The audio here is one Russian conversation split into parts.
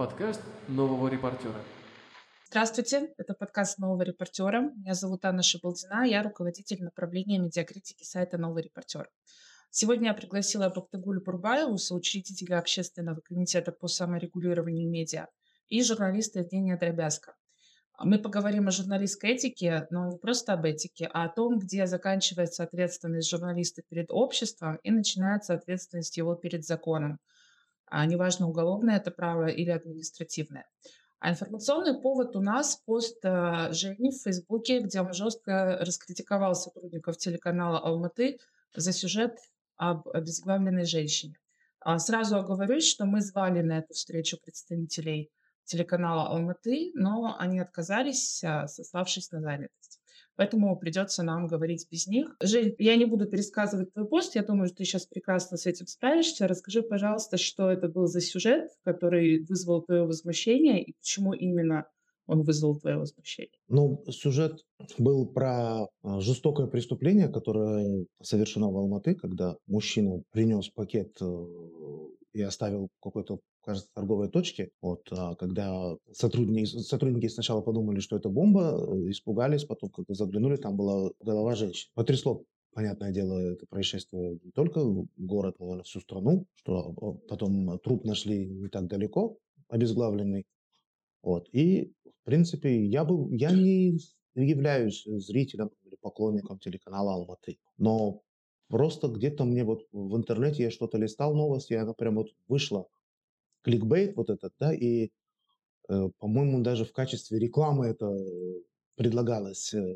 Подкаст нового репортера. Здравствуйте, это подкаст «Нового репортера». Меня зовут Анна Шабалдина, я руководитель направления медиакритики сайта «Новый репортер». Сегодня я пригласила Бактыгуль Бурбаеву, соучредителя Общественного комитета по саморегулированию медиа, и журналиста Евгения Дробязко. Мы поговорим о журналистской этике, но не просто об этике, а о том, где заканчивается ответственность журналиста перед обществом и начинается ответственность его перед законом. А неважно, уголовное это право или административное. А информационный повод у нас пост э, Жени в Фейсбуке, где он жестко раскритиковал сотрудников телеканала «Алматы» за сюжет об обезглавленной женщине. А сразу оговорюсь, что мы звали на эту встречу представителей телеканала Алматы, но они отказались, а, сославшись на занятость. Поэтому придется нам говорить без них. Жень, я не буду пересказывать твой пост, я думаю, что ты сейчас прекрасно с этим справишься. Расскажи, пожалуйста, что это был за сюжет, который вызвал твое возмущение и почему именно он вызвал твое возмущение? Ну, сюжет был про а, жестокое преступление, которое совершено в Алматы, когда мужчина принес пакет э, и оставил какой-то кажется, торговой точке. Вот, а когда сотрудники, сотрудники сначала подумали, что это бомба, э, испугались, потом, когда заглянули, там была голова женщины. Потрясло понятное дело, это происшествие не только город, но и всю страну, что а, потом труп нашли не так далеко, обезглавленный. Вот. И, в принципе, я, бы, я не являюсь зрителем или поклонником телеканала Алматы. Но просто где-то мне вот в интернете я что-то листал новости, и она прям вот вышла кликбейт вот этот, да, и, э, по-моему, даже в качестве рекламы это предлагалось э,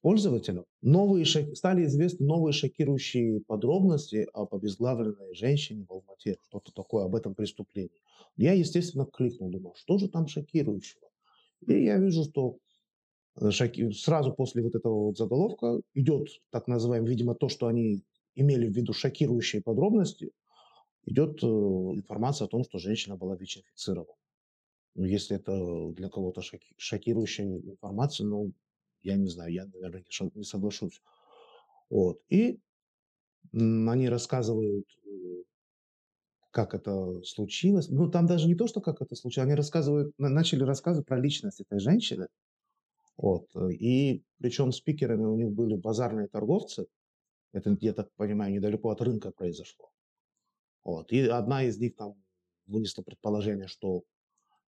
пользователям. Новые шок... Стали известны новые шокирующие подробности об обезглавленной женщине в Алмате, что-то такое об этом преступлении. Я, естественно, кликнул, думал, что же там шокирующего? И я вижу, что э, шоки... сразу после вот этого вот заголовка идет так называемый, видимо, то, что они имели в виду шокирующие подробности – идет э, информация о том, что женщина была ВИЧ-инфицирована. Ну, если это для кого-то шоки, шокирующая информация, ну, я не знаю, я, наверное, не соглашусь. Вот. И они рассказывают, э, как это случилось. Ну, там даже не то, что как это случилось, они рассказывают, начали рассказывать про личность этой женщины. Вот. И причем спикерами у них были базарные торговцы. Это, я так понимаю, недалеко от рынка произошло. Вот. И одна из них там вынесла предположение, что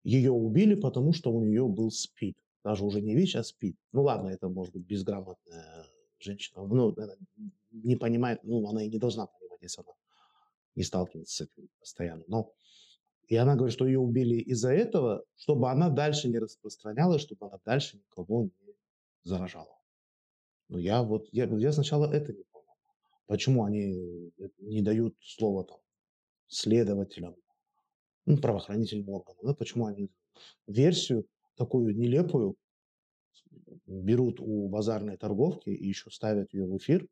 ее убили, потому что у нее был СПИД. Даже уже не ВИЧ, а СПИД. Ну ладно, это может быть безграмотная женщина. Ну, не понимает, ну, она и не должна понимать, если она не сталкивается с этим постоянно. Но и она говорит, что ее убили из-за этого, чтобы она дальше не распространялась, чтобы она дальше никого не заражала. Ну, я вот, я, я сначала это не понял. Почему они не дают слова там следователям, ну, правоохранительным органам. Да, почему они версию такую нелепую берут у базарной торговки и еще ставят ее в эфир,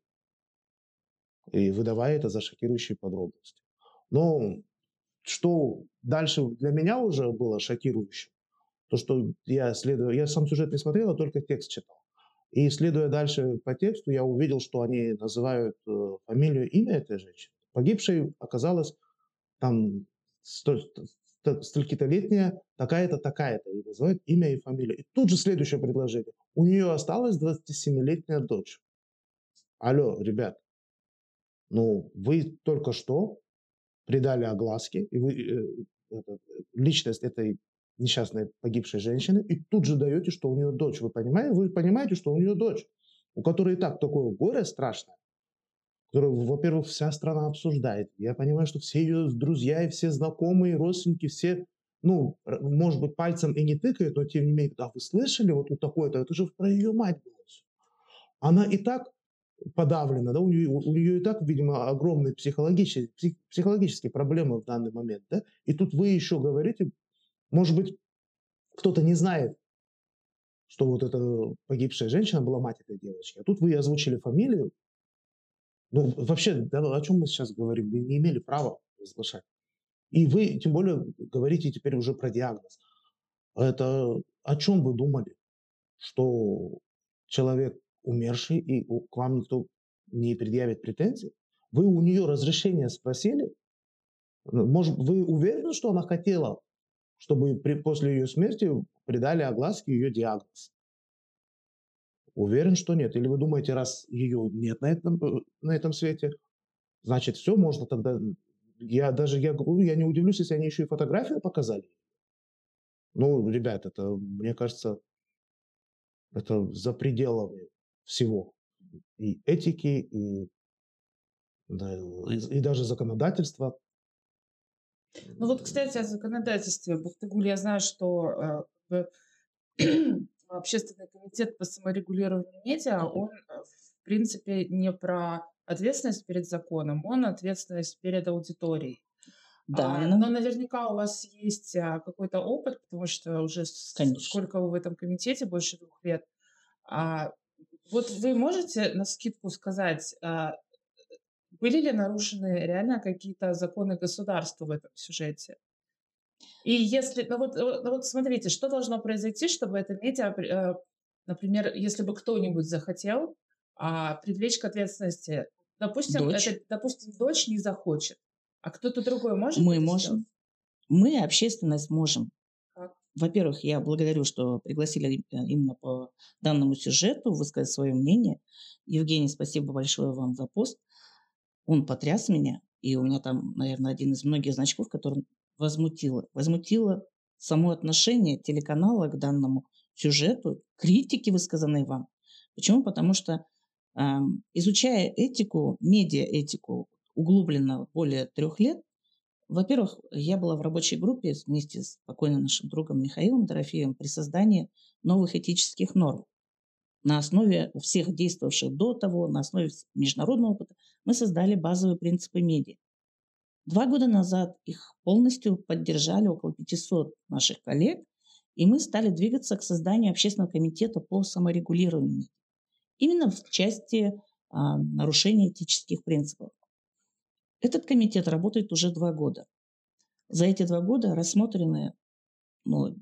и выдавая это за шокирующие подробности. Но что дальше для меня уже было шокирующим, то, что я следую, я сам сюжет не смотрел, а только текст читал. И следуя дальше по тексту, я увидел, что они называют э, фамилию, имя этой женщины. Погибшей оказалась там столько-то летняя, такая-то, такая-то, и называют имя и фамилию. И тут же следующее предложение. У нее осталась 27-летняя дочь. Алло, ребят, ну, вы только что придали огласке, и вы, э, это, личность этой несчастной погибшей женщины, и тут же даете, что у нее дочь. Вы понимаете, вы понимаете, что у нее дочь, у которой и так такое горе страшное, которую, во-первых, вся страна обсуждает. Я понимаю, что все ее друзья и все знакомые, родственники, все, ну, может быть, пальцем и не тыкают, но тем не менее, да, вы слышали вот, вот такое-то, это же про ее мать было. Она и так подавлена, да, у нее, у нее и так, видимо, огромные психологические, псих, психологические проблемы в данный момент, да, и тут вы еще говорите, может быть, кто-то не знает, что вот эта погибшая женщина была мать этой девочки, а тут вы озвучили фамилию, ну, вообще, да, о чем мы сейчас говорим? Вы не имели права разглашать. И вы, тем более, говорите теперь уже про диагноз. Это о чем вы думали? Что человек умерший, и к вам никто не предъявит претензий? Вы у нее разрешение спросили? Может, вы уверены, что она хотела, чтобы при, после ее смерти придали огласке ее диагноз. Уверен, что нет. Или вы думаете, раз ее нет на этом, э, на этом свете, значит, все можно тогда... Я даже, я я не удивлюсь, если они еще и фотографию показали. Ну, ребят, это, мне кажется, это за пределами всего. И этики, и, да, и, и даже законодательства. Ну вот, кстати, о законодательстве. Бухтыгуль, я знаю, что э, общественный комитет по саморегулированию медиа, он, э, в принципе, не про ответственность перед законом, он ответственность перед аудиторией. Да, А, но наверняка у вас есть а, какой-то опыт, потому что уже Конечно. сколько вы в этом комитете, больше двух лет. А, вот вы можете на скидку сказать, а, были ли нарушены реально какие-то законы государства в этом сюжете? И если, ну вот, ну вот смотрите, что должно произойти, чтобы это медиа, э, например, если бы кто-нибудь захотел а, привлечь к ответственности, допустим, Дочь. это, допустим, дочь не захочет, а кто-то другой может мы можем. сделать? Мы, общественность, можем. Во-первых, я благодарю, что пригласили э, именно по данному сюжету высказать свое мнение. Евгений, спасибо большое вам за пост. Он потряс меня, и у меня там, наверное, один из многих значков, который возмутило. Возмутило само отношение телеканала к данному сюжету, критики, высказанной вам. Почему? Потому что изучая этику, медиаэтику углубленно более трех лет, во-первых, я была в рабочей группе вместе с покойным нашим другом Михаилом Дорофеевым при создании новых этических норм. На основе всех действовавших до того, на основе международного опыта, мы создали базовые принципы медиа. Два года назад их полностью поддержали около 500 наших коллег, и мы стали двигаться к созданию общественного комитета по саморегулированию. Именно в части а, нарушения этических принципов. Этот комитет работает уже два года. За эти два года рассмотрены, ну,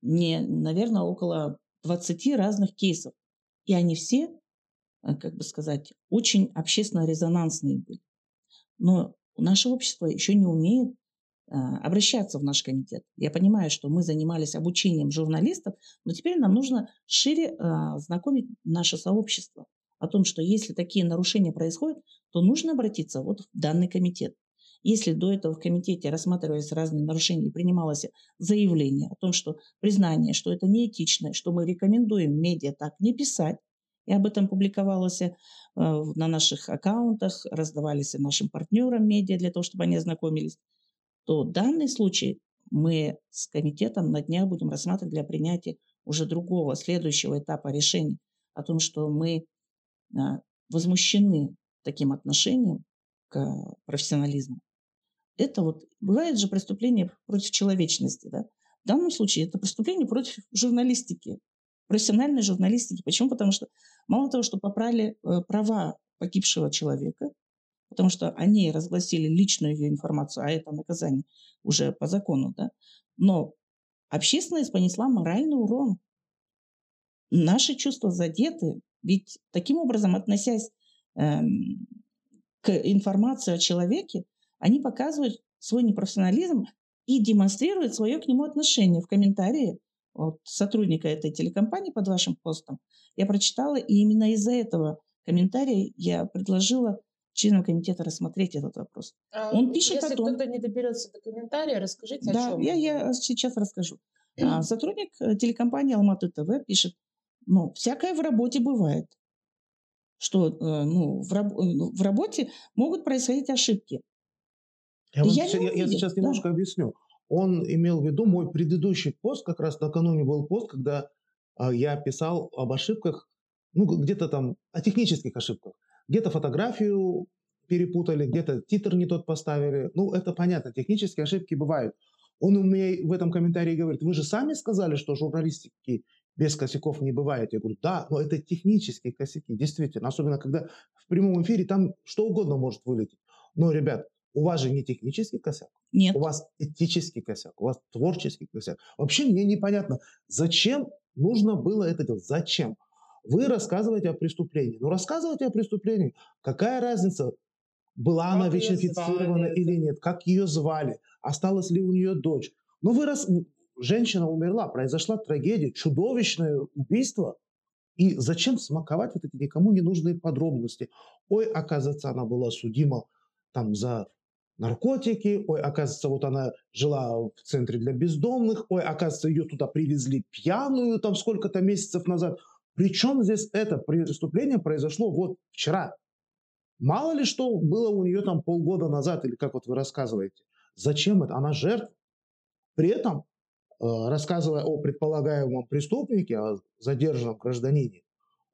не, наверное, около 20 разных кейсов. И они все, э, как бы сказать, очень общественно резонансные были. Но наше общество еще не умеет а, обращаться в наш комитет. Я понимаю, что мы занимались обучением журналистов, но теперь нам нужно шире а, знакомить наше сообщество о том, что если такие нарушения происходят, то нужно обратиться вот в данный комитет. Если до этого в комитете рассматривались разные нарушения и принималось заявление о том, что признание, что это неэтично, что мы рекомендуем медиа так не писать, и об этом публиковалось э, на наших аккаунтах, раздавались и нашим партнерам медиа для того, чтобы они ознакомились, то данный случай мы с комитетом на днях будем рассматривать для принятия уже другого, следующего этапа решения о том, что мы а, возмущены таким отношением к профессионализму. Это вот бывает же преступление против человечности, да? В данном случае это преступление против журналистики, профессиональной журналистики. Почему? Потому что мало того, что попрали э, права погибшего человека, потому что они разгласили личную ее информацию, а это наказание уже по закону, да, но общественность понесла моральный урон. Наши чувства задеты, ведь таким образом, относясь эм, к информации о человеке, они показывают свой непрофессионализм и демонстрируют свое к нему отношение. В комментарии вот, сотрудника этой телекомпании под вашим постом я прочитала, и именно из-за этого комментария я предложила членам комитета рассмотреть этот вопрос. Он пишет А, Если о том- кто-то не доберется до комментария, расскажите, Да, о чем. я, я сейчас расскажу. А, Сотрудник э, телекомпании Алматы ТВ пишет, ну, всякое в работе бывает, что э, ну, в, раб- ну, в работе могут происходить ошибки. Я, вам Я не я- я сейчас да. немножко объясню. Он имел в виду мой предыдущий пост, как раз накануне был пост, когда а, я писал об ошибках, ну, где-то там, о технических ошибках. Где-то фотографию перепутали, где-то титр не тот поставили. Ну, это понятно, технические ошибки бывают. Он у меня в этом комментарии говорит, вы же сами сказали, что журналистики без косяков не бывает. Я говорю, да, но это технические косяки, действительно. Особенно, когда в прямом эфире там что угодно может вылететь. Но, ребят, у вас же не технический косяк, Нет. у вас этический косяк, у вас творческий косяк. Вообще мне непонятно, зачем нужно было это делать? Зачем? Вы рассказываете о преступлении. Ну, рассказывайте о преступлении. Какая разница, была она Как её ВИЧ-инфицирована звали? или нет, как ее звали, осталась ли у нее дочь. Но вы, рас... женщина умерла, произошла трагедия, чудовищное убийство. И зачем смаковать вот эти никому не нужные подробности? Ой, оказывается, она была судима там за наркотики, ой, оказывается, вот она жила в центре для бездомных, ой, оказывается, ее туда привезли пьяную там сколько-то месяцев назад. Причем здесь это преступление произошло вот вчера. Мало ли что было у нее там полгода назад, или как вот вы рассказываете. Зачем это? Она жертва. При этом, э, рассказывая о предполагаемом преступнике, о задержанном гражданине,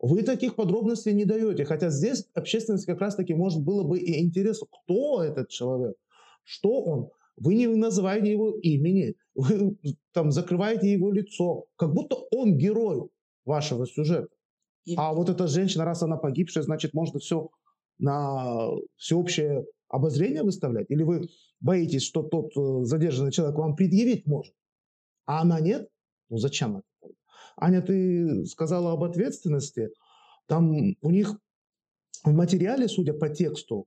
вы таких подробностей не даете. Хотя здесь общественность как раз-таки может было бы и интересно, кто этот человек, что он. Вы не называете его имени, вы там закрываете его лицо, как будто он герой вашего сюжета. И А вот эта женщина, раз она погибшая, значит, можно все на всеобщее обозрение выставлять? Или вы боитесь, что тот э, задержанный человек вам предъявить может, а она нет? Ну зачем это? Аня, ты сказала об ответственности. Там у них в материале, судя по тексту,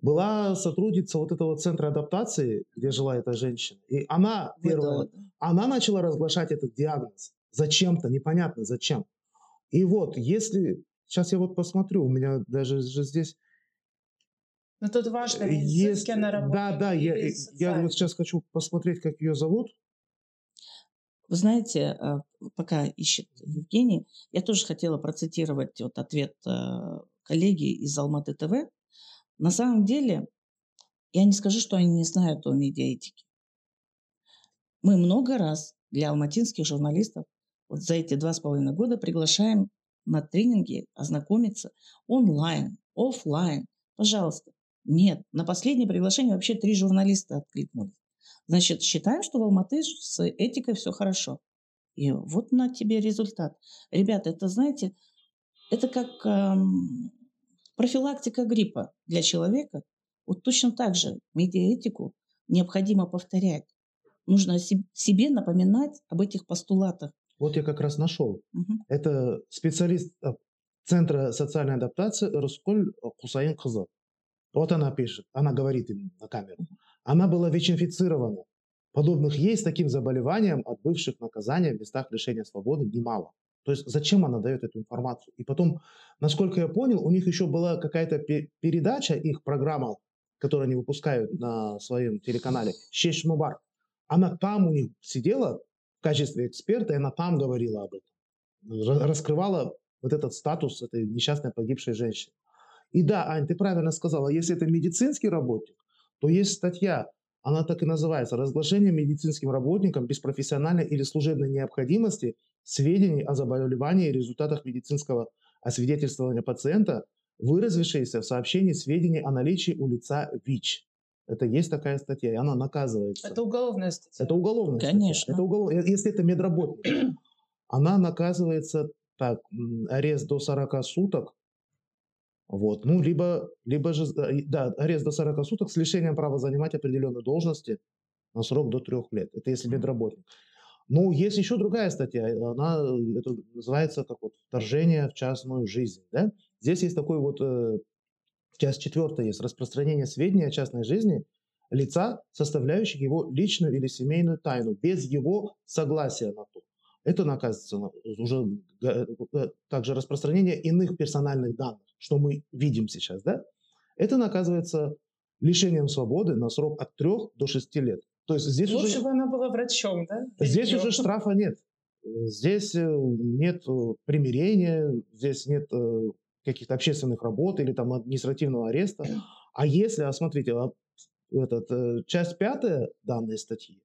была сотрудница вот этого центра адаптации, где жила эта женщина. И она первая, да. она начала разглашать этот диагноз. Зачем-то, непонятно зачем. И вот, если... Сейчас я вот посмотрю, у меня даже же здесь... Но тут важно, медицински есть- она работает. Да, да, я, я вот сейчас хочу посмотреть, как ее зовут. Вы знаете, а, пока ищет Евгений, я тоже хотела процитировать вот ответ а, коллеги из Алматы ТВ. На самом деле, я не скажу, что они не знают о медиаэтике. Мы много раз для алматинских журналистов вот за эти два с половиной года приглашаем на тренинги ознакомиться онлайн, оффлайн. Пожалуйста. Нет, на последнее приглашение вообще три журналиста откликнулись. Значит, считаем, что в Алматы с этикой все хорошо. И вот на тебе результат. Ребята, это, знаете, это как эм, профилактика гриппа для человека. Вот точно так же медиаэтику необходимо повторять. Нужно се- себе напоминать об этих постулатах. Вот я как раз нашел. Мгм. Это специалист э, Центра социальной адаптации Расколь Хусаин Кызы. Вот она пишет, она говорит им на камеру. Она была ВИЧ-инфицирована. Подобных ей с таким заболеванием, отбывших наказания в местах лишения свободы, немало. То есть зачем она дает эту информацию? И потом, насколько я понял, у них еще была какая-то пе- передача, их программа, которую они выпускают на своем телеканале, «Шеш Мубар». Она там у них сидела в качестве эксперта, и она там говорила об этом. Ра- Раскрывала вот этот статус этой несчастной погибшей женщины. И да, Ань, ты правильно сказала, если это медицинский работник, то есть статья, она так и называется, «Разглашение медицинским работникам без профессиональной или служебной необходимости сведений о заболевании и результатах медицинского освидетельствования пациента, выразившиеся в сообщении сведений о наличии у лица ВИЧ». Это есть такая статья, и она наказывается. Это уголовная статья. Это уголовная статья. Конечно. Это уголов... э, Если это медработник, она наказывается так, арест до 40 суток, вот, ну, либо, либо же, да, арест до 40 суток с лишением права занимать определенные должности на срок до трех лет. Это если медработник. Ну, есть еще другая статья, она э, это называется как вот вторжение в частную жизнь, да? Здесь есть такой вот э, часть четвертая есть распространение сведений о частной жизни лица, составляющих его личную или семейную тайну, без его согласия на то. Это наказывается на- уже э, также распространение иных персональных данных, что мы видим сейчас, да? Это наказывается лишением свободы на срок от 3 до 6 лет. То есть здесь Лучше уже... бы она была врачом, да? Здесь уже штрафа нет. Здесь э, нет э, примирения, здесь нет каких-то общественных работ или там административного ареста. А если, а смотрите, а, этот, часть пятая данной статьи,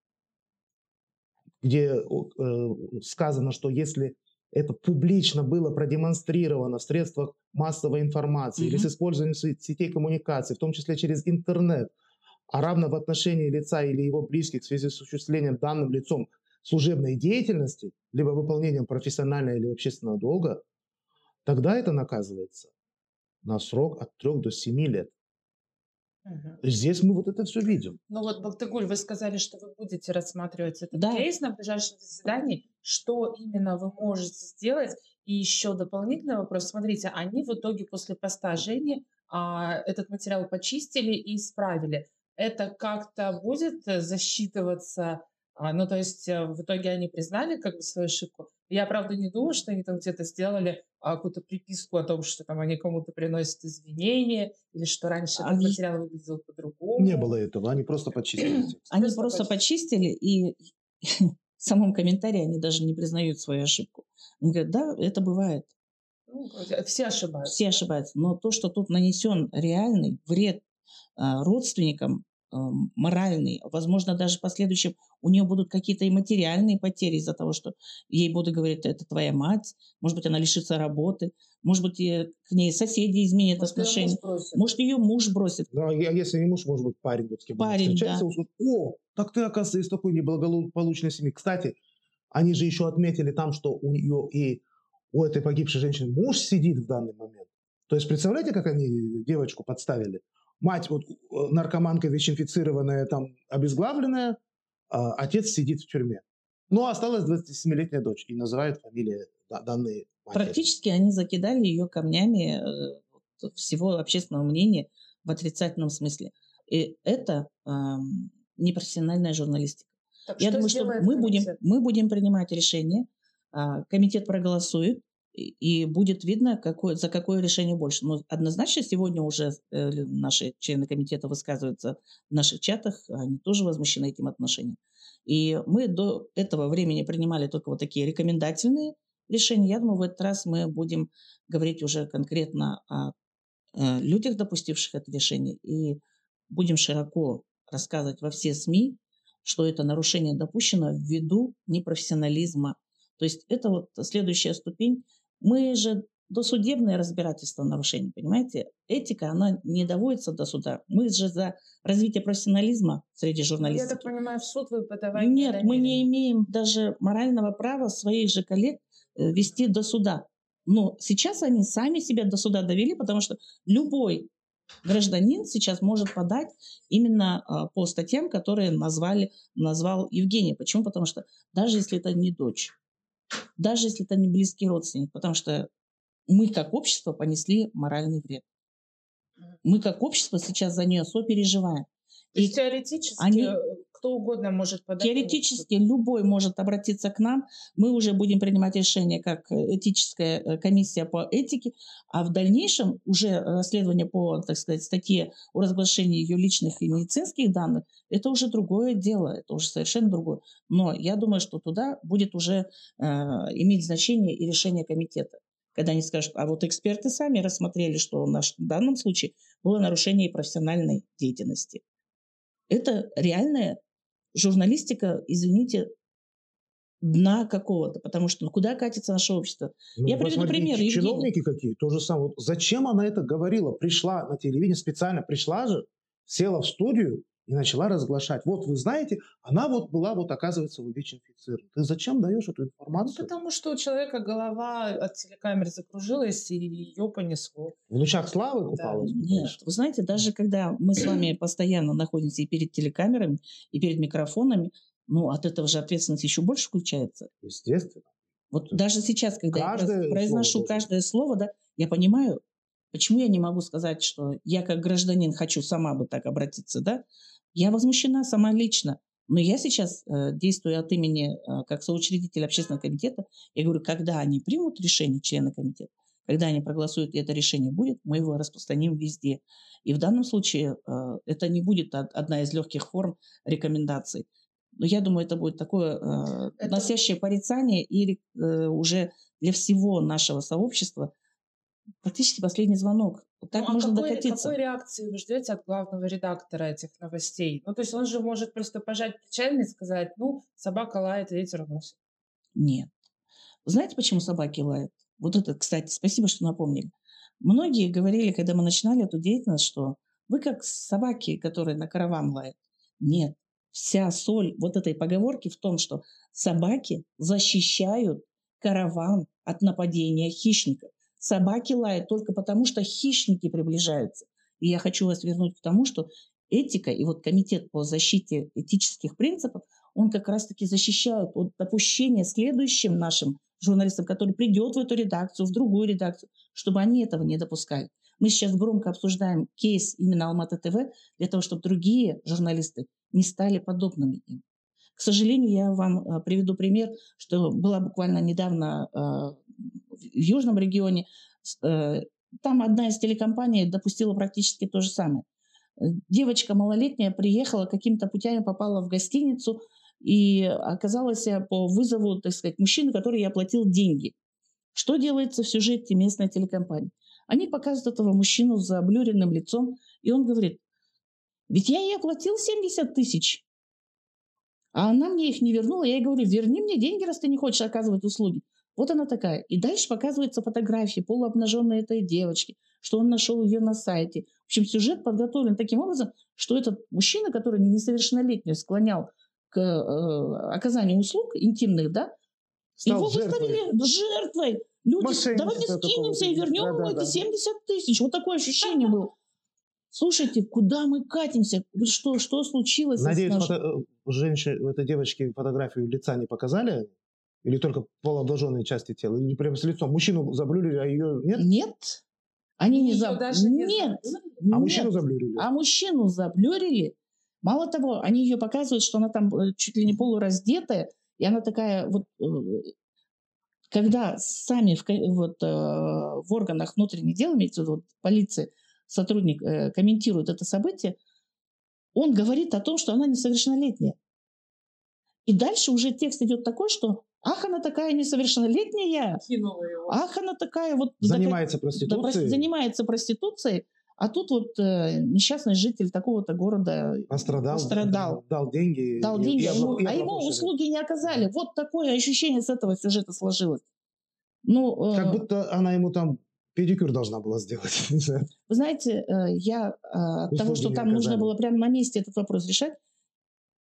где э, сказано, что если это публично было продемонстрировано в средствах массовой информации или с использованием се- сетей коммуникации, в том числе через интернет, а равно в отношении лица или его близких в связи с осуществлением данным лицом служебной деятельности, либо выполнением профессионального или общественного долга, тогда это наказывается на срок от 3 до 7 лет. Мгм. Здесь мы вот это все видим. Ну вот, Бактыгуль, вы сказали, что вы будете рассматривать этот Да. кейс на ближайшем заседании. Что именно вы можете сделать? И еще дополнительный вопрос. Смотрите, они в итоге после поста Жени а, этот материал почистили и исправили. Это как-то будет э, засчитываться А, ну, то есть э, в итоге они признали как бы свою ошибку. Я, правда, не думаю, что они там где-то сделали а, какую-то приписку о том, что там они кому-то приносят извинения или что раньше этот Они- материал выглядел по-другому. Не было этого, они просто почистили. Они Просто просто почистили, и в самом комментарии они даже не признают свою ошибку. Они говорят, да, это бывает, Ну, все ошибаются. все ошибаются. Но то, что тут нанесен реальный вред а, родственникам, моральный, возможно, даже в последующем у нее будут какие-то и материальные потери из-за того, что ей будут говорить, это твоя мать, может быть, она лишится работы, может быть, и к ней соседи изменят Может, муж отношения, может, ее муж бросит. Ну, а если не муж, может быть, парень, вот с кем Парень, встречается, да. он скажет, о, так ты, оказывается, из такой неблагополучной семьи. Кстати, они же еще отметили там, что у нее и у этой погибшей женщины муж сидит в данный момент. То есть, представляете, как они девочку подставили? Мать вот э, наркоманка ВИЧ-инфицированная, там, обезглавленная, а отец сидит в тюрьме. Ну, а осталась 27-летняя дочь, и называют фамилии да- данные матери. Практически они закидали ее камнями э, всего общественного мнения в отрицательном смысле. И это ам, непрофессиональная журналистика. Так Я что думаю, что мы будем, мы будем принимать решение, а, комитет проголосует, и, будет видно, какое, за какое решение больше. Но однозначно сегодня уже э, наши члены комитета высказываются в наших чатах, они тоже возмущены этим отношением. И мы до этого времени принимали только вот такие рекомендательные решения. Я думаю, в этот раз мы будем говорить уже конкретно о э, людях, допустивших это решение, и будем широко рассказывать во все СМИ, что это нарушение допущено ввиду непрофессионализма. То есть это вот следующая ступень. Мы же досудебное разбирательство нарушений, понимаете? Этика, она не доводится до суда. Мы же за развитие профессионализма среди Я журналистики. так понимаю, в суд вы подавать Нет, мы не имеем даже морального права своих же коллег э, вести до суда. Но сейчас они сами себя до суда довели, потому что любой гражданин сейчас может подать именно а, по статьям, которые назвали, назвал Евгений. Почему? Потому что даже если это не дочь, даже если это не близкий родственник, потому что мы как общество понесли моральный вред. Мы как общество сейчас за нее сопереживаем. Есть теоретически они- э, кто угодно может подать. Теоретически любой может обратиться к нам. Мы уже будем принимать решение как э, этическая э, комиссия по этике, а в дальнейшем уже расследование по, так сказать, статье о разглашении ее личных и медицинских данных, это уже другое дело, это уже совершенно другое. Но я думаю, что туда будет уже э, иметь значение и решение комитета. Когда они скажут, а вот эксперты сами рассмотрели, что в наш- в данном случае было нарушение профессиональной деятельности. Это реальная журналистика, извините, дна какого-то, потому что ну, куда катится наше общество? Ну, Я приведу посмотрите, пример, Евгений. Чиновники какие, то же самое. Вот зачем она это говорила? Пришла на телевидение, специально пришла же, села в студию и начала разглашать. Вот вы знаете, она вот была, вот оказывается, ВИЧ-инфицирована. Ты зачем даешь эту Ну, информацию? потому что у человека голова от телекамер закружилась, и ее понесло. В лучах славы Да. купалась? Нет, вы знаете, даже когда мы с вами постоянно находимся и перед телекамерами, и перед микрофонами, ну, от этого же ответственность еще больше включается. Естественно. Вот Да. даже сейчас, когда я слово произношу должно. каждое слово, да, я понимаю, почему я не могу сказать, что я как гражданин хочу сама бы так обратиться, да. Я возмущена сама лично. Но я сейчас э, действую от имени, э, как соучредитель общественного комитета, я говорю, когда они примут решение, члены комитета, когда они проголосуют, и это решение будет, мы его распространим везде. И в данном случае э, это не будет од- одна из легких форм рекомендаций. Но я думаю, это будет такое э, носящее порицание и э, уже для всего нашего сообщества практически последний звонок. Вот Так Ну, а можно какой, докатиться. какой реакции вы ждете от главного редактора этих новостей? Ну, то есть он же может просто пожать плечами и сказать, ну, собака лает, ветер уносит. Нет. Знаете, почему собаки лают? Вот это, кстати, спасибо, что напомнили. Многие говорили, когда мы начинали эту деятельность, что вы как собаки, которые на караван лают. Нет. Вся соль вот этой поговорки в том, что собаки защищают караван от нападения хищников. Собаки лают только потому, что хищники приближаются. И я хочу вас вернуть к тому, что этика и вот комитет по защите этических принципов, он как раз-таки защищает от допущения следующим нашим журналистам, который придет в эту редакцию, в другую редакцию, чтобы они этого не допускали. Мы сейчас громко обсуждаем кейс именно Алматы ТВ для того, чтобы другие журналисты не стали подобными им. К сожалению, я вам э, приведу пример, что была буквально недавно э, в южном регионе. Э, там одна из телекомпаний допустила практически то же самое. Э, девочка малолетняя приехала, какими-то путями попала в гостиницу и оказалась по вызову, так сказать, мужчины, который ей оплатил деньги. Что делается в сюжете местной телекомпании? Они показывают этого мужчину с заблюренным лицом, и он говорит, ведь я ей оплатил 70 тысяч, а она мне их не вернула. Я ей говорю, верни мне деньги, раз ты не хочешь оказывать услуги. Вот она такая. И дальше показывается фотографии полуобнаженной этой девочки, что он нашел ее на сайте. В общем, сюжет подготовлен таким образом, что этот мужчина, который несовершеннолетнюю склонял к э, оказанию услуг интимных, да, Стал его жертвой. выставили жертвой. Люди, Мошенничество давайте скинемся и вернем ему Да-да-да. эти 70 тысяч. Вот такое ощущение было. Слушайте, куда мы катимся? Что, что случилось? Надеюсь, фото... э, женщине, этой девочки фотографию лица не показали? Или только полуобнаженные части тела? Или прям с лицом? Мужчину заблюрили, а ее нет? Нет. Они не Её заб... даже не Нет. А мужчину нет. заблюрили? А мужчину заблюрили. Мало того, они ее показывают, что она там э, чуть ли не полураздетая, и она такая вот... э, Когда сами в, вот, э, в органах внутренних дел, имеется в виду вот, полиция, сотрудник э, комментирует это событие, он говорит о том, что она несовершеннолетняя. И дальше уже текст идет такой, что «Ах, она такая несовершеннолетняя! Кинула его. Ах, она такая вот...» Занимается да, проституцией? прос- занимается проституцией, а тут вот э, несчастный житель такого-то города Пострадал, пострадал. дал деньги. дал и- деньги, и а ему, и а ему услуги не оказали. Вот такое ощущение с этого сюжета сложилось. Ну, э, Как будто она ему там педикюр должна была сделать. Вы знаете, э, я э, от того, что там нужно оказали. было прямо на месте этот вопрос решать,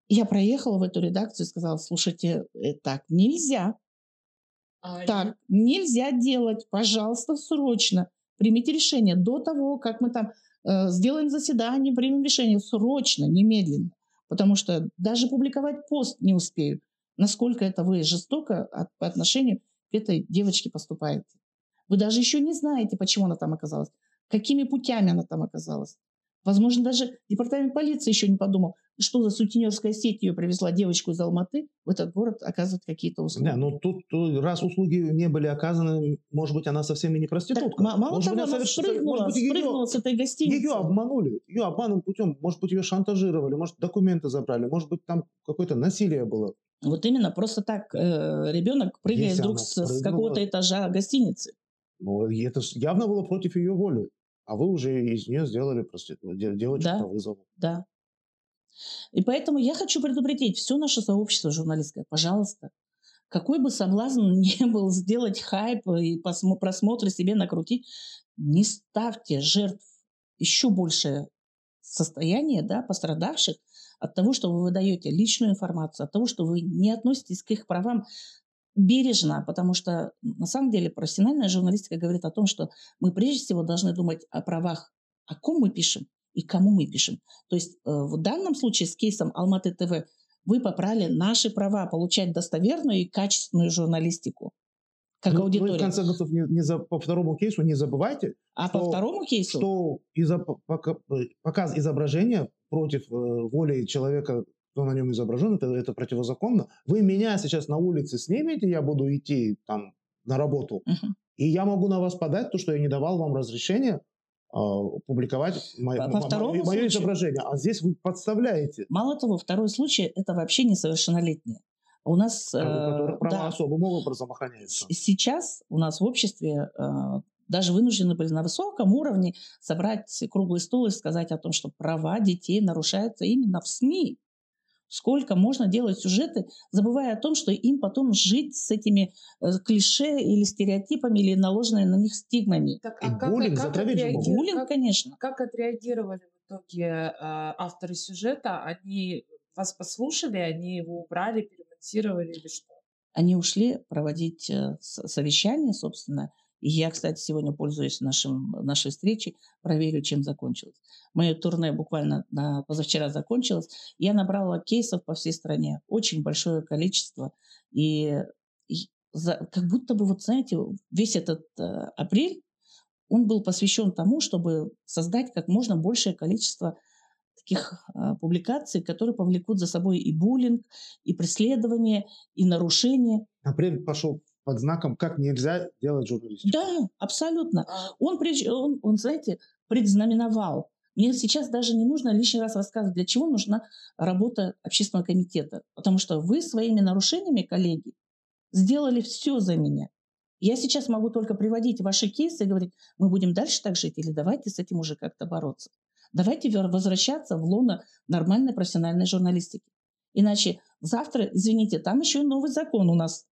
я проехала в эту редакцию и сказала, слушайте, э, так нельзя. А, Так нельзя делать. Пожалуйста, срочно примите решение до того, как мы там э, сделаем заседание, примем решение. Срочно, немедленно. Потому что даже публиковать пост не успею. Насколько это вы жестоко от- по отношению к этой девочке поступаете. Вы даже еще не знаете, почему она там оказалась. Какими путями она там оказалась. Возможно, даже департамент полиции еще не подумал, что за сутенерская сеть ее привезла девочку из Алматы в этот город оказывать какие-то услуги. Не, ну тут э, раз услуги не были оказаны, может быть, она совсем и не Так, проститутка. ма- мало может того, быть, она соверш- спрыгнула, может быть, ее- спрыгнула с этой гостиницы. Ее обманули, ее обманным путем, может быть, ее шантажировали, может, документы забрали, может быть, там какое-то насилие было. Вот именно, просто так э, ребенок прыгает Если вдруг с, с какого-то этажа гостиницы. Ну, это явно было против ее воли. А вы уже из нее сделали проститутку, де- девочку Да. по вызову. Да. И поэтому я хочу предупредить все наше сообщество журналистское, пожалуйста, какой бы соблазн ни был сделать хайп и просмотры себе накрутить, не ставьте жертв еще большее состояние да, пострадавших от того, что вы выдаете личную информацию, от того, что вы не относитесь к их правам бережно, потому что на самом деле профессиональная журналистика говорит о том, что мы прежде всего должны думать о правах, о ком мы пишем и кому мы пишем. То есть э, в данном случае с кейсом Алматы ТВ вы попрали наши права получать достоверную и качественную журналистику как Ну, ну и аудитория. в конце концов, не, не за- по второму кейсу не забывайте, а по что- второму кейсу что изо- э, показ изображения против э, воли человека, кто на нем изображен, это, это противозаконно. Вы меня сейчас на улице снимете, я буду идти там на работу, Мгм. и я могу на вас подать то, что я не давал вам разрешения а, публиковать мо- По- по второму мое случаю- изображение. А здесь вы подставляете, Мало того, второй случай это вообще несовершеннолетние. У нас у э, права да, особым образом охраняются. сейчас у нас в обществе э, даже вынуждены были на высоком уровне собрать круглый стол и сказать о том, что права детей нарушаются именно в СМИ. Сколько можно делать сюжеты, забывая о том, что им потом жить с этими э, клише или стереотипами, или наложенными на них стигмами. Так, И а как, буллинг как затравить же могут. отреаги- Буллинг, как- конечно. как отреагировали в итоге э, авторы сюжета? Они вас послушали, они его убрали, перемонтировали или что? Они ушли проводить э, совещание, собственно. Я, кстати, сегодня, пользуясь нашим, нашей встречей, проверю, чем закончилось. Мое турне буквально на, позавчера закончилось. Я набрала кейсов по всей стране. Очень большое количество. И, и за- как будто бы, вот знаете, весь этот э, апрель, он был посвящен тому, чтобы создать как можно большее количество таких а, публикаций, которые повлекут за собой и буллинг, и преследование, и нарушение. Апрель пошел под знаком, как нельзя делать журналистику. Да, абсолютно. А, Он, он, он, знаете, предзнаменовал. Мне сейчас даже не нужно лишний раз рассказывать, для чего нужна работа общественного комитета. Потому что вы своими нарушениями, коллеги, сделали все за меня. Я сейчас могу только приводить ваши кейсы и говорить, мы будем дальше так жить или давайте с этим уже как-то бороться. Давайте возвращаться в лоно нормальной профессиональной журналистики. Иначе завтра, извините, там еще и новый закон у нас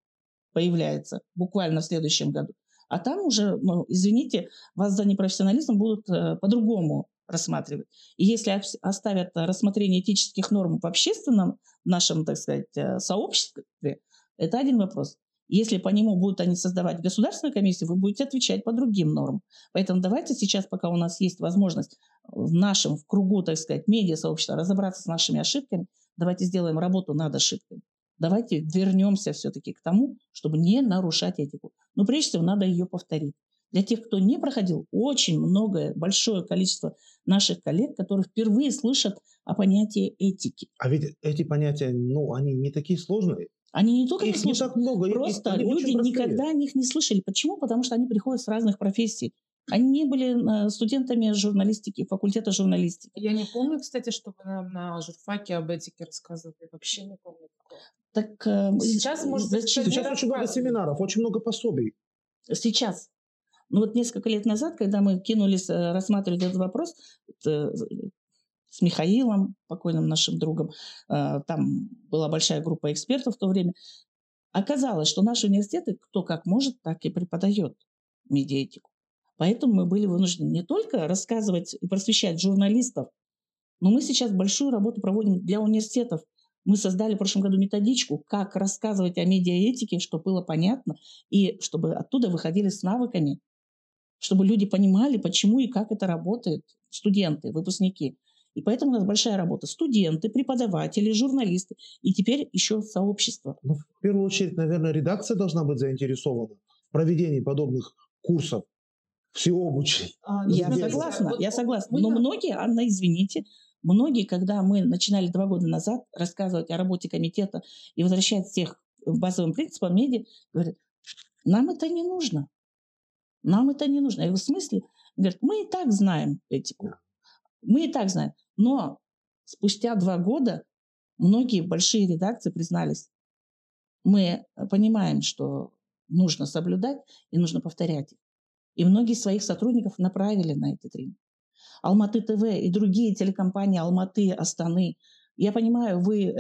появляется буквально в следующем году. А там уже, ну, извините, вас за непрофессионализм будут э, по-другому рассматривать. И если ос- оставят рассмотрение этических норм в общественном нашем, так сказать, э, сообществе, это один вопрос. Если по нему будут они создавать государственную комиссию, вы будете отвечать по другим нормам. Поэтому давайте сейчас, пока у нас есть возможность в нашем в кругу, так сказать, медиа-сообщества разобраться с нашими ошибками, давайте сделаем работу над ошибками. Давайте вернемся все-таки к тому, чтобы не нарушать этику. Но прежде всего надо ее повторить. Для тех, кто не проходил, очень многое, большое количество наших коллег, которые впервые слышат о понятии этики. А ведь эти понятия, ну, они не такие сложные. Они не только не Их не слышат, так много. Просто очень люди никогда о них не слышали. Почему? Потому что они приходят с разных профессий. Они не были э, студентами журналистики, факультета журналистики. Я не помню, кстати, чтобы нам на журфаке об этике рассказывали. Вообще не помню такого. Так э, Сейчас, может быть, Сейчас очень много семинаров, очень много пособий. сейчас. Ну вот несколько лет назад, когда мы кинулись э, рассматривать этот вопрос э, с Михаилом, покойным нашим другом, э, там была большая группа экспертов в то время, оказалось, что наши университеты кто как может, так и преподает медиаэтику. Поэтому мы были вынуждены не только рассказывать и просвещать журналистов, но мы сейчас большую работу проводим для университетов. Мы создали в прошлом году методичку, как рассказывать о медиаэтике, чтобы было понятно, и чтобы оттуда выходили с навыками, чтобы люди понимали, почему и как это работает, студенты, выпускники. И поэтому у нас большая работа. Студенты, преподаватели, журналисты и теперь еще сообщество. Ну, в первую очередь, наверное, редакция должна быть заинтересована в проведении подобных курсов всеобучей. А, ну, Я Везде. согласна, вот я согласна. Но многие, Анна, извините, многие, когда мы начинали два года назад рассказывать о работе комитета и возвращать всех базовым принципам медиа, говорят, нам это не нужно. Нам это не нужно. Говорю, в смысле? Говорят, мы и так знаем этику. Мы и так знаем. Но спустя два года многие большие редакции признались, мы понимаем, что нужно соблюдать и нужно повторять. их. И многие своих сотрудников направили на эти тренинги. Алматы ТВ и другие телекомпании Алматы, Астаны. Я понимаю, вы э,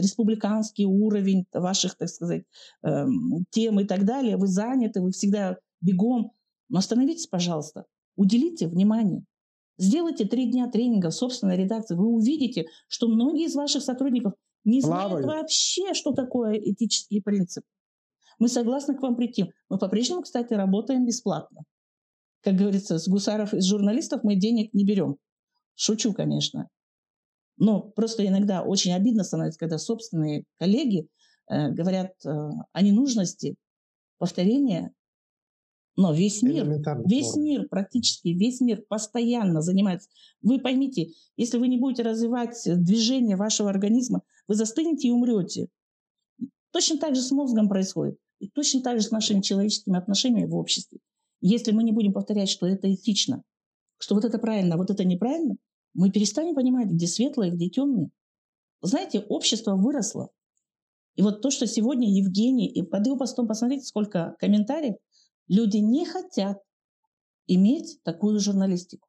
республиканский уровень ваших, так сказать, эм, тем и так далее, вы заняты, вы всегда бегом. Но остановитесь, пожалуйста, уделите внимание. Сделайте три дня тренинга в собственной редакции. Вы увидите, что многие из ваших сотрудников не знают Плавают. вообще, что такое этический принцип. Мы согласны к вам прийти. Мы по-прежнему, кстати, работаем бесплатно. Как говорится, с гусаров и с журналистов мы денег не берем. Шучу, конечно. Но просто иногда очень обидно становится, когда собственные коллеги э, говорят э, о ненужности повторения. Но весь мир Весь мир, практически весь мир постоянно занимается. Вы поймите, если вы не будете развивать движение вашего организма, вы застынете и умрете. Точно так же с мозгом происходит. И точно так же с нашими человеческими отношениями в обществе. Если мы не будем повторять, что это этично, что вот это правильно, а вот это неправильно, мы перестанем понимать, где светлое, где темное. Знаете, общество выросло. И вот то, что сегодня Евгений, и под его постом посмотрите, сколько комментариев, люди не хотят иметь такую журналистику.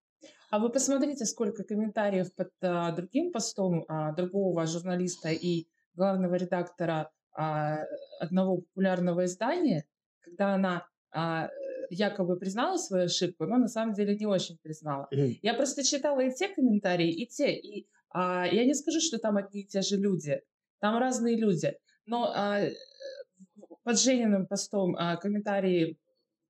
А вы посмотрите, сколько комментариев под а, другим постом а, другого журналиста и главного редактора а, одного популярного издания, когда она а, якобы признала свою ошибку, но на самом деле не очень признала. Я просто читала и те комментарии, и те. И а, я не скажу, что там одни и те же люди. Там разные люди. Но а, э, под Жениным постом а, комментарии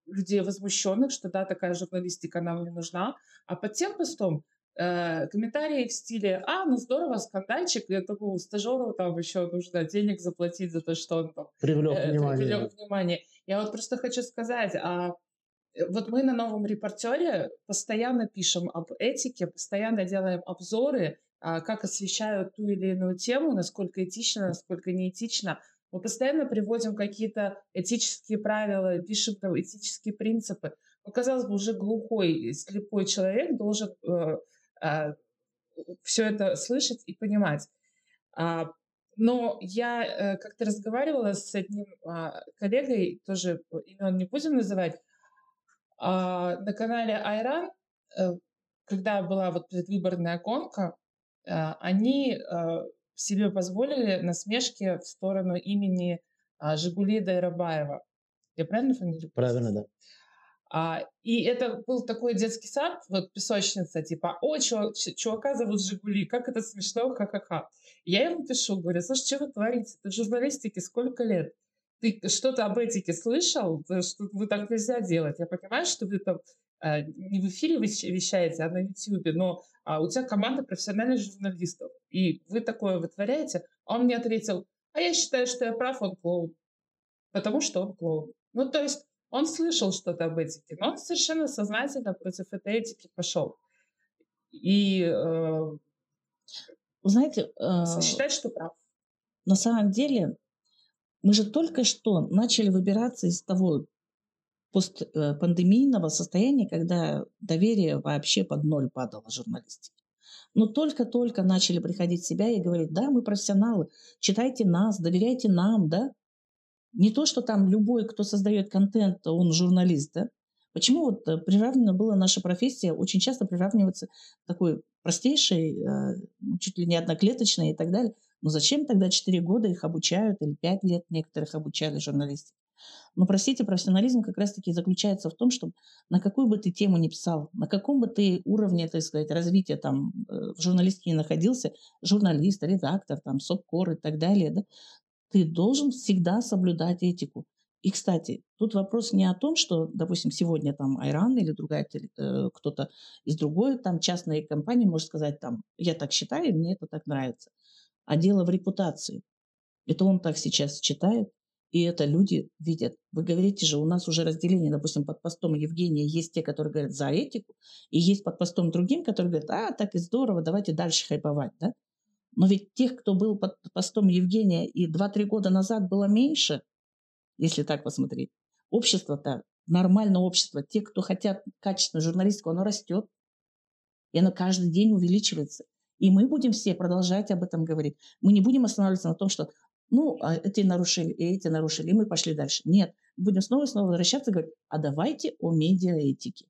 людей возмущенных, что да, такая журналистика нам не нужна. А под тем постом э, комментарии в стиле «А, ну здорово, скандальчик, я думаю, стажеру там еще нужно денег заплатить за то, что он там Привлек э, внимание. привлек внимание». Я вот просто хочу сказать, а вот мы на новом репортере постоянно пишем об этике, постоянно делаем обзоры, а, как освещают ту или иную тему, насколько этично, насколько неэтично. Мы постоянно приводим какие-то этические правила, пишем там этические принципы. Но, казалось бы, уже глухой, слепой человек должен э, э, все это слышать и понимать. А, но я э, как-то разговаривала с одним а, коллегой, тоже имен не будем называть, а, на канале Айран, э, когда была вот предвыборная гонка, а, они а, себе позволили насмешки в сторону имени а, Жигули Дайрабаева. Я правильно фамилию? Правильно, да. А, и это был такой детский сад, вот песочница, типа, о, чувака зовут Жигули, как это смешно, ха-ха-ха. Я ему пишу, говорю, слушай, что вы творите? Ты журналистике сколько лет? Ты что-то об этике слышал? Что вы так нельзя делать? Я понимаю, что вы там э, не в эфире вещаете, а на YouTube, но а, у тебя команда профессиональных журналистов, и вы такое вытворяете. А он мне ответил, а я считаю, что я прав, он клоун. Потому что он клоун. Ну, то есть он слышал что-то об этике, но он совершенно сознательно против этой этики пошел. И э, знаете, э, считать, что прав. На самом деле, мы же только что начали выбираться из того постпандемийного состояния, когда доверие вообще под ноль падало журналистике. Но только-только начали приходить в себя и говорить, да, мы профессионалы, читайте нас, доверяйте нам, да. Не то, что там любой, кто создает контент, он журналист, да? Почему вот э, приравнена была наша профессия, очень часто приравнивается такой простейшей, э, ну, чуть ли не одноклеточной и так далее. Но зачем тогда 4 года их обучают или 5 лет некоторых обучали журналисты? Но, простите, профессионализм как раз-таки заключается в том, что на какую бы ты тему ни писал, на каком бы ты уровне, так сказать, развития там э, в журналистике не находился, журналист, редактор, там, сопкор и так далее, да, ты должен всегда соблюдать этику. И, кстати, тут вопрос не о том, что, допустим, сегодня там Айран или другая э, кто-то из другой там частной компании может сказать там, я так считаю, мне это так нравится. А дело в репутации. Это он так сейчас читает, и это люди видят. Вы говорите же, у нас уже разделение, допустим, под постом Евгения есть те, которые говорят за этику, и есть под постом другим, которые говорят, а, так и здорово, давайте дальше хайповать, да? Но ведь тех, кто был под постом Евгения и 2-3 года назад было меньше, если так посмотреть. Общество-то, нормальное общество, те, кто хотят качественную журналистику, оно растет. И оно каждый день увеличивается. И мы будем все продолжать об этом говорить. Мы не будем останавливаться на том, что ну, а эти нарушили, и эти нарушили, и мы пошли дальше. Нет, будем снова и снова возвращаться и говорить, а давайте о медиаэтике.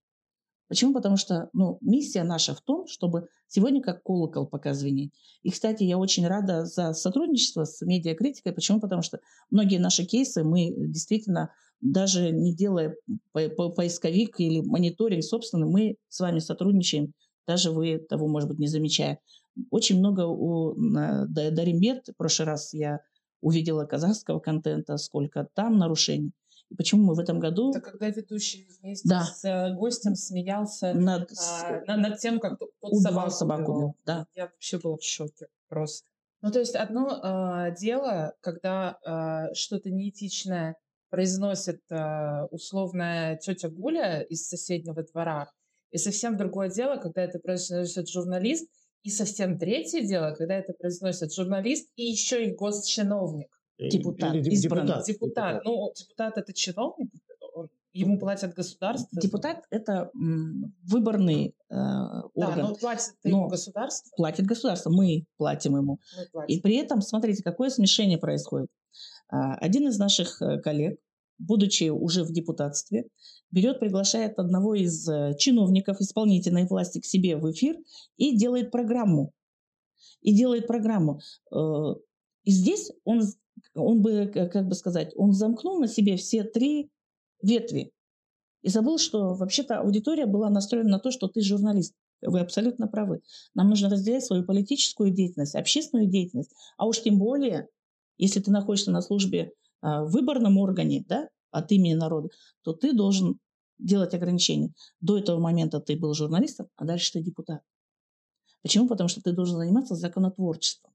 Почему? Потому что ну, миссия наша в том, чтобы сегодня как колокол пока звенеть. И, кстати, я очень рада за сотрудничество с медиакритикой. Почему? Потому что многие наши кейсы мы действительно, даже не делая по по поисковик или мониторинг собственно, мы с вами сотрудничаем, даже вы того, может быть, не замечая. Очень много у Даримбет, в прошлый раз я увидела казахского контента, сколько там нарушений. И почему мы в этом году... Это когда ведущий вместе да. с э, гостем смеялся над, а, над тем, как тот убивал собаку, собаку Да. Я вообще была в шоке просто. Ну, то есть одно э, дело, когда э, что-то неэтичное произносит э, условная тетя Гуля из соседнего двора, и совсем другое дело, когда это произносит журналист, и совсем третье дело, когда это произносит журналист и еще и госчиновник. Депутат, Или избранный. Депутат. депутат. Ну, депутат это чиновник, ему платят государство. Депутат это выборный э, орган. Да, но платит ему государство. Платит государство, мы платим ему. Мы платим. И при этом, смотрите, какое смешение происходит. А, один из наших э, коллег, будучи уже в депутатстве, берет, приглашает одного из э, чиновников исполнительной власти к себе в эфир и делает программу. И делает программу. Э, и здесь он, он бы, как бы сказать, он замкнул на себе все три ветви. И забыл, что вообще-то аудитория была настроена на то, что ты журналист. Вы абсолютно правы. Нам нужно разделять свою политическую деятельность, общественную деятельность. А уж тем более, если ты находишься на службе в выборном органе, да, от имени народа, то ты должен делать ограничения. До этого момента ты был журналистом, а дальше ты депутат. Почему? Потому что ты должен заниматься законотворчеством,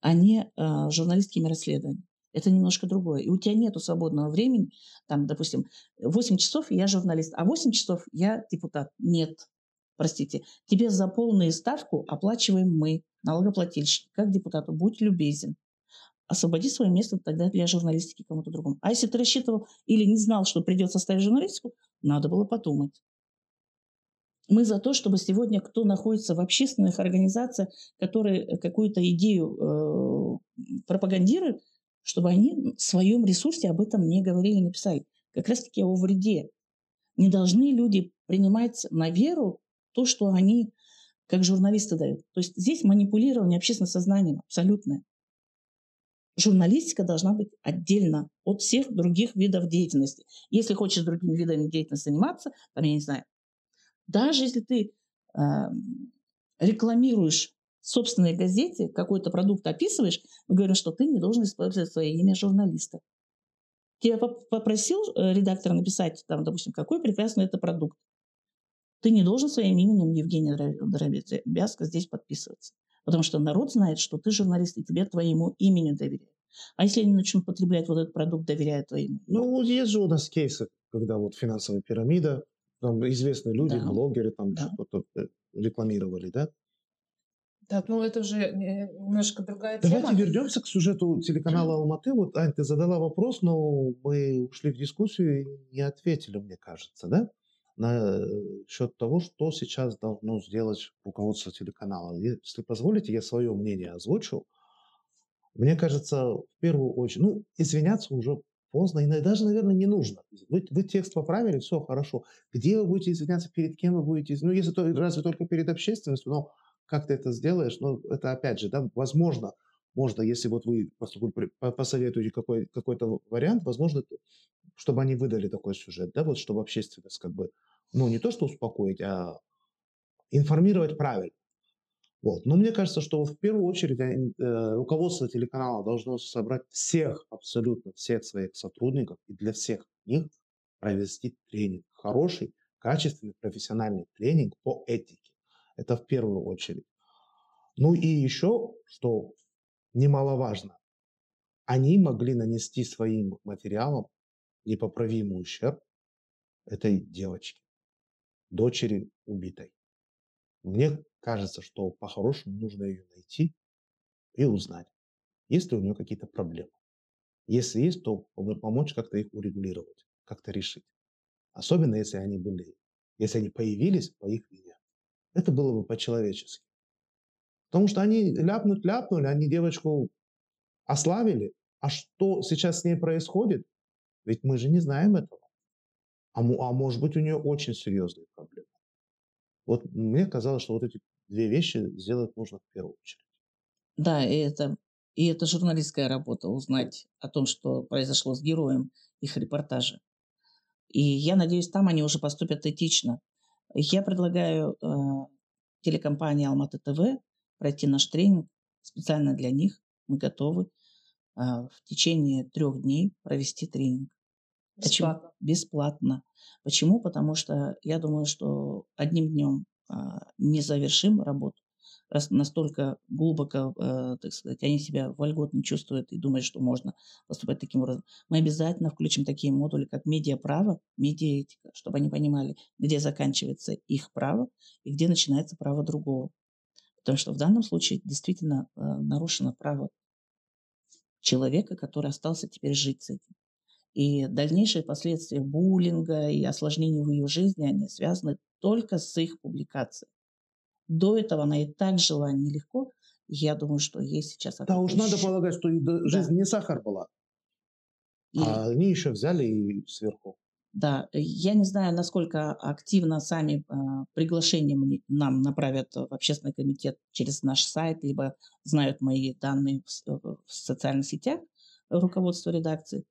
а не э, журналистскими расследованиями. Это немножко другое. И у тебя нет свободного времени, там, допустим, 8 часов я журналист, а 8 часов я депутат. Нет. простите, тебе за полную ставку оплачиваем мы, налогоплательщики, как депутату, будь любезен. Освободи свое место тогда для журналистики кому-то другому. А если ты рассчитывал или не знал, что придется ставить журналистику, надо было подумать. Мы за то, чтобы сегодня кто находится в общественных организациях, которые какую-то идею э, пропагандируют, чтобы они в своем ресурсе об этом не говорили, не писали. Как раз-таки о вреде. Не должны люди принимать на веру то, что они как журналисты дают. То есть здесь манипулирование общественным сознанием абсолютное. Журналистика должна быть отдельно от всех других видов деятельности. Если хочешь другими видами деятельности заниматься, там, я не знаю, даже если ты э, рекламируешь в собственной газете, какой-то продукт описываешь, мы говорим, что ты не должен использовать свое имя журналиста. Тебя попросил э, редактор написать, там, допустим, какой прекрасный это продукт. Ты не должен своим именем Евгения Дробязко здесь подписываться. Потому что народ знает, что ты журналист, и тебе твоему имени доверяют. А если они начнут потреблять вот этот продукт, доверяя твоему? Ну, вот есть же у нас кейсы, когда вот финансовая пирамида, там известные люди, да. блогеры там да. что-то э, рекламировали, да? Так, ну это уже э, немножко другая Давайте тема. Давайте вернемся к сюжету телеканала Алматы. Вот, Ань, ты задала вопрос, но мы ушли в дискуссию и не ответили, мне кажется, да? На счет того, что сейчас должно сделать руководство телеканала. Если позволите, я свое мнение озвучу. Мне кажется, в первую очередь, ну, извиняться уже поздно, и даже, наверное, не нужно. Вы, вы текст поправили, все хорошо. Где вы будете извиняться, перед кем вы будете Ну, если то, разве только перед общественностью, но как ты это сделаешь, ну, это опять же, да, возможно, можно, если вот вы посоветуете какой, какой-то вариант, возможно, чтобы они выдали такой сюжет, да, вот чтобы общественность как бы, ну, не то что успокоить, а информировать правильно. Вот. Но мне кажется, что в первую очередь э, руководство телеканала должно собрать всех, абсолютно всех своих сотрудников и для всех них провести тренинг. Хороший, качественный, профессиональный тренинг по этике. Это в первую очередь. Ну и еще, что немаловажно, они могли нанести своим материалом непоправимый ущерб этой девочке, дочери убитой. Мне кажется, что по-хорошему нужно ее найти и узнать, есть ли у нее какие-то проблемы. Если есть, то помочь как-то их урегулировать, как-то решить. Особенно если они были, если они появились по их вине. Это было бы по-человечески. Потому что они ляпнуть ляпнули, они девочку ославили. А что сейчас с ней происходит? Ведь мы же не знаем этого. А, а может быть, у нее очень серьезные проблемы. Вот мне казалось, что вот эти две вещи сделать нужно в первую очередь. Да, и это, и это журналистская работа, узнать о том, что произошло с героем их репортажа. И я надеюсь, там они уже поступят этично. Я предлагаю э, телекомпании Алматы ТВ пройти наш тренинг специально для них. Мы готовы э, в течение трех дней провести тренинг. Бесплатно. Почему? Бесплатно. Почему? Потому что я думаю, что одним днем а, не завершим работу, раз настолько глубоко, а, так сказать, они себя вольготно чувствуют и думают, что можно поступать таким образом. Мы обязательно включим такие модули, как медиаправо, медиаэтика, чтобы они понимали, где заканчивается их право и где начинается право другого. Потому что в данном случае действительно а, нарушено право человека, который остался теперь жить с этим. И дальнейшие последствия буллинга и осложнений в ее жизни, они связаны только с их публикацией. До этого она и так жила нелегко. Я думаю, что ей сейчас... Да уж надо полагать, что жизнь да. не сахар была. И... А они еще взяли и сверху. Да, я не знаю, насколько активно сами э, приглашения нам направят в общественный комитет через наш сайт, либо знают мои данные в, в социальных сетях руководство редакции.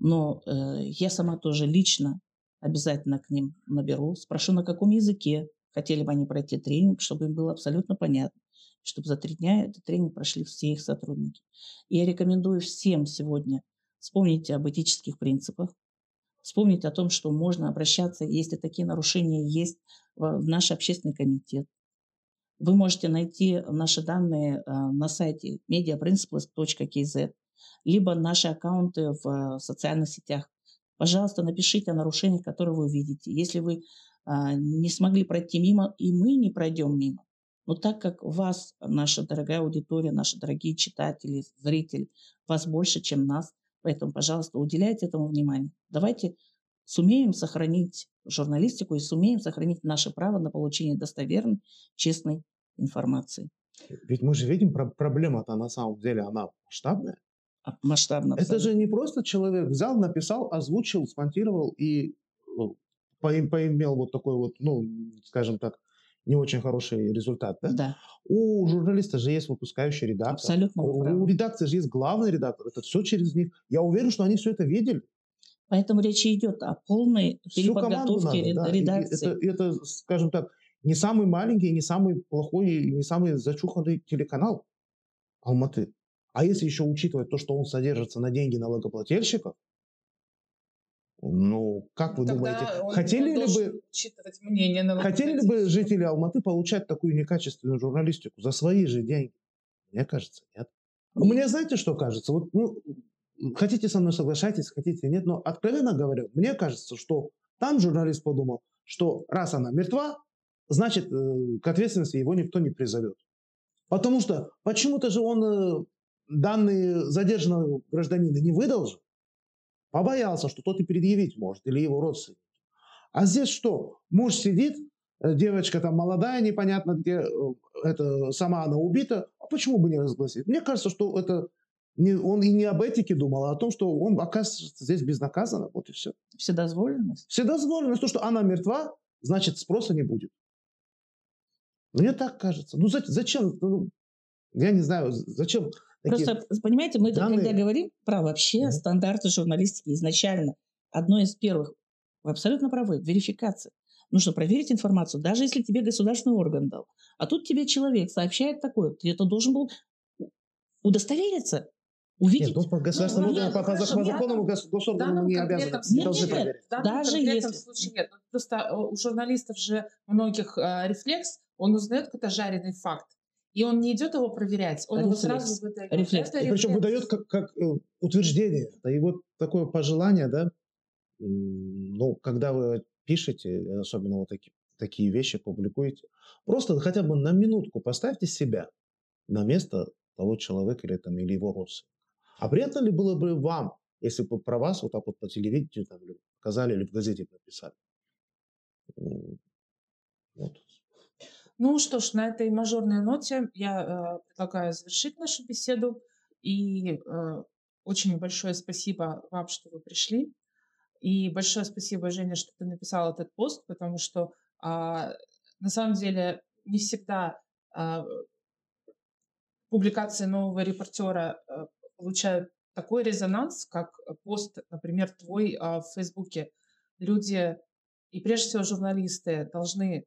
Но э, я сама тоже лично обязательно к ним наберу, спрошу, на каком языке хотели бы они пройти тренинг, чтобы им было абсолютно понятно, чтобы за три дня этот тренинг прошли все их сотрудники. И я рекомендую всем сегодня вспомнить об этических принципах, вспомнить о том, что можно обращаться, если такие нарушения есть, в наш общественный комитет. Вы можете найти наши данные э, на сайте mediaprinciples.kz либо наши аккаунты в э, социальных сетях. Пожалуйста, напишите о нарушениях, которые вы видите. Если вы а, не смогли пройти мимо, и мы не пройдем мимо. Но так как вас, наша дорогая аудитория, наши дорогие читатели, зрители, вас больше, чем нас, поэтому, пожалуйста, уделяйте этому внимание. Давайте сумеем сохранить журналистику и сумеем сохранить наше право на получение достоверной, честной информации. Ведь мы же видим, про- проблема-то на самом деле, она масштабная. А, Масштабно. Это абсолютно. же не просто человек взял, написал, озвучил, смонтировал и поим- поимел вот такой вот, ну, скажем так, не очень хороший результат. Да? Да, У журналиста же есть выпускающий редактор. абсолютно У, у редакции же есть главный редактор. Это все через них. Я уверен, что они все это видели. Поэтому речь идет о полной Всю переподготовке надо, да. И редакции. Это, это, скажем так, не самый маленький, не самый плохой, не самый зачуханный телеканал Алматы. А если еще учитывать то, что он содержится на деньги налогоплательщиков, ну, как вы Тогда думаете, он хотели ли бы, мнение хотели ли бы жители Алматы получать такую некачественную журналистику за свои же деньги? Мне кажется, нет. Мне знаете, что кажется? Вот, ну, хотите со мной соглашайтесь, хотите нет, но откровенно говоря, мне кажется, что там журналист подумал, что раз она мертва, значит, э, к ответственности его никто не призовет. Потому что почему-то же он э, данные задержанного гражданина не выдал же. Побоялся, что тот и предъявить может, или его родственники. А здесь что? Муж сидит, э, девочка там молодая, непонятно где, э, это, сама она убита. А почему бы не разгласить? Мне кажется, что это не, он и не об этике думал, а о том, что он оказывается здесь безнаказанно. Вот и все. Вседозволенность. Вседозволенность, то, что она мертва, значит спроса не будет. Мне так кажется. Ну за- зачем? Ну, я не знаю, зачем такие... Просто, понимаете, мы данные- когда говорим про вообще Мгм. стандарты журналистики изначально, одно из первых, вы абсолютно правы, верификация. Нужно проверить информацию, даже если тебе государственный орган дал. А тут тебе человек сообщает такое, ты это должен был удостовериться, увидеть. Нет, ну, по государственному Ну, органу, нет, по, по хорошо, по я- закону госоргану не обязаны, не Нет, должны нет, проверить. В Даже если- случае нет. Ну, Просто э, у журналистов же многих э, рефлекс, он узнает какой-то жареный факт, и он не идет его проверять, он его Рефлекс. сразу выдает. Рефлекс. Это И причем рефлекс. выдает как, как э, утверждение. Это и вот такое пожелание, да, ну, когда вы пишете, особенно вот такие, такие вещи публикуете, просто хотя бы на минутку поставьте себя на место того человека или, там, или его родственника. А приятно ли было бы вам, если бы про вас вот так вот по телевидению там, или показали или в газете написали? Вот. Ну что ж, на этой мажорной ноте я э, предлагаю завершить нашу беседу. И э, очень большое спасибо вам, что вы пришли. И большое спасибо, Женя, что ты написал этот пост, потому что а, на самом деле не всегда а, публикации нового репортера э, получают такой резонанс, как пост, например, твой а, в Фейсбуке. Люди, и прежде всего журналисты, должны э,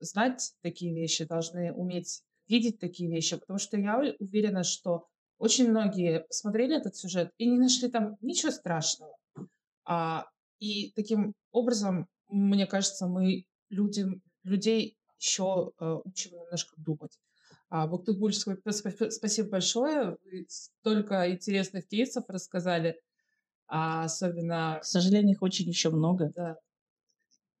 знать такие вещи, должны уметь видеть такие вещи, потому что я уверена, что очень многие смотрели этот сюжет и не нашли там ничего страшного. А, и таким образом, мне кажется, мы людям, людей еще э, учим немножко думать. А, сп- спасибо большое. Вы столько интересных кейсов рассказали. А особенно К сожалению, их очень еще много. да.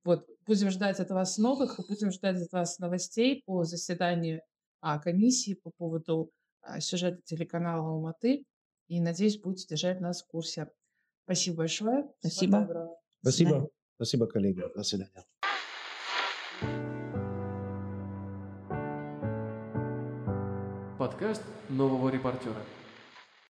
Вот, будем ждать от вас новых, будем ждать от вас новостей по заседанию а, комиссии по поводу а, сюжета телеканала Алматы. И, надеюсь, будете держать нас в курсе. Спасибо большое. Спасибо. Спасибо. Спасибо, коллеги. До свидания. Подкаст нового репортера.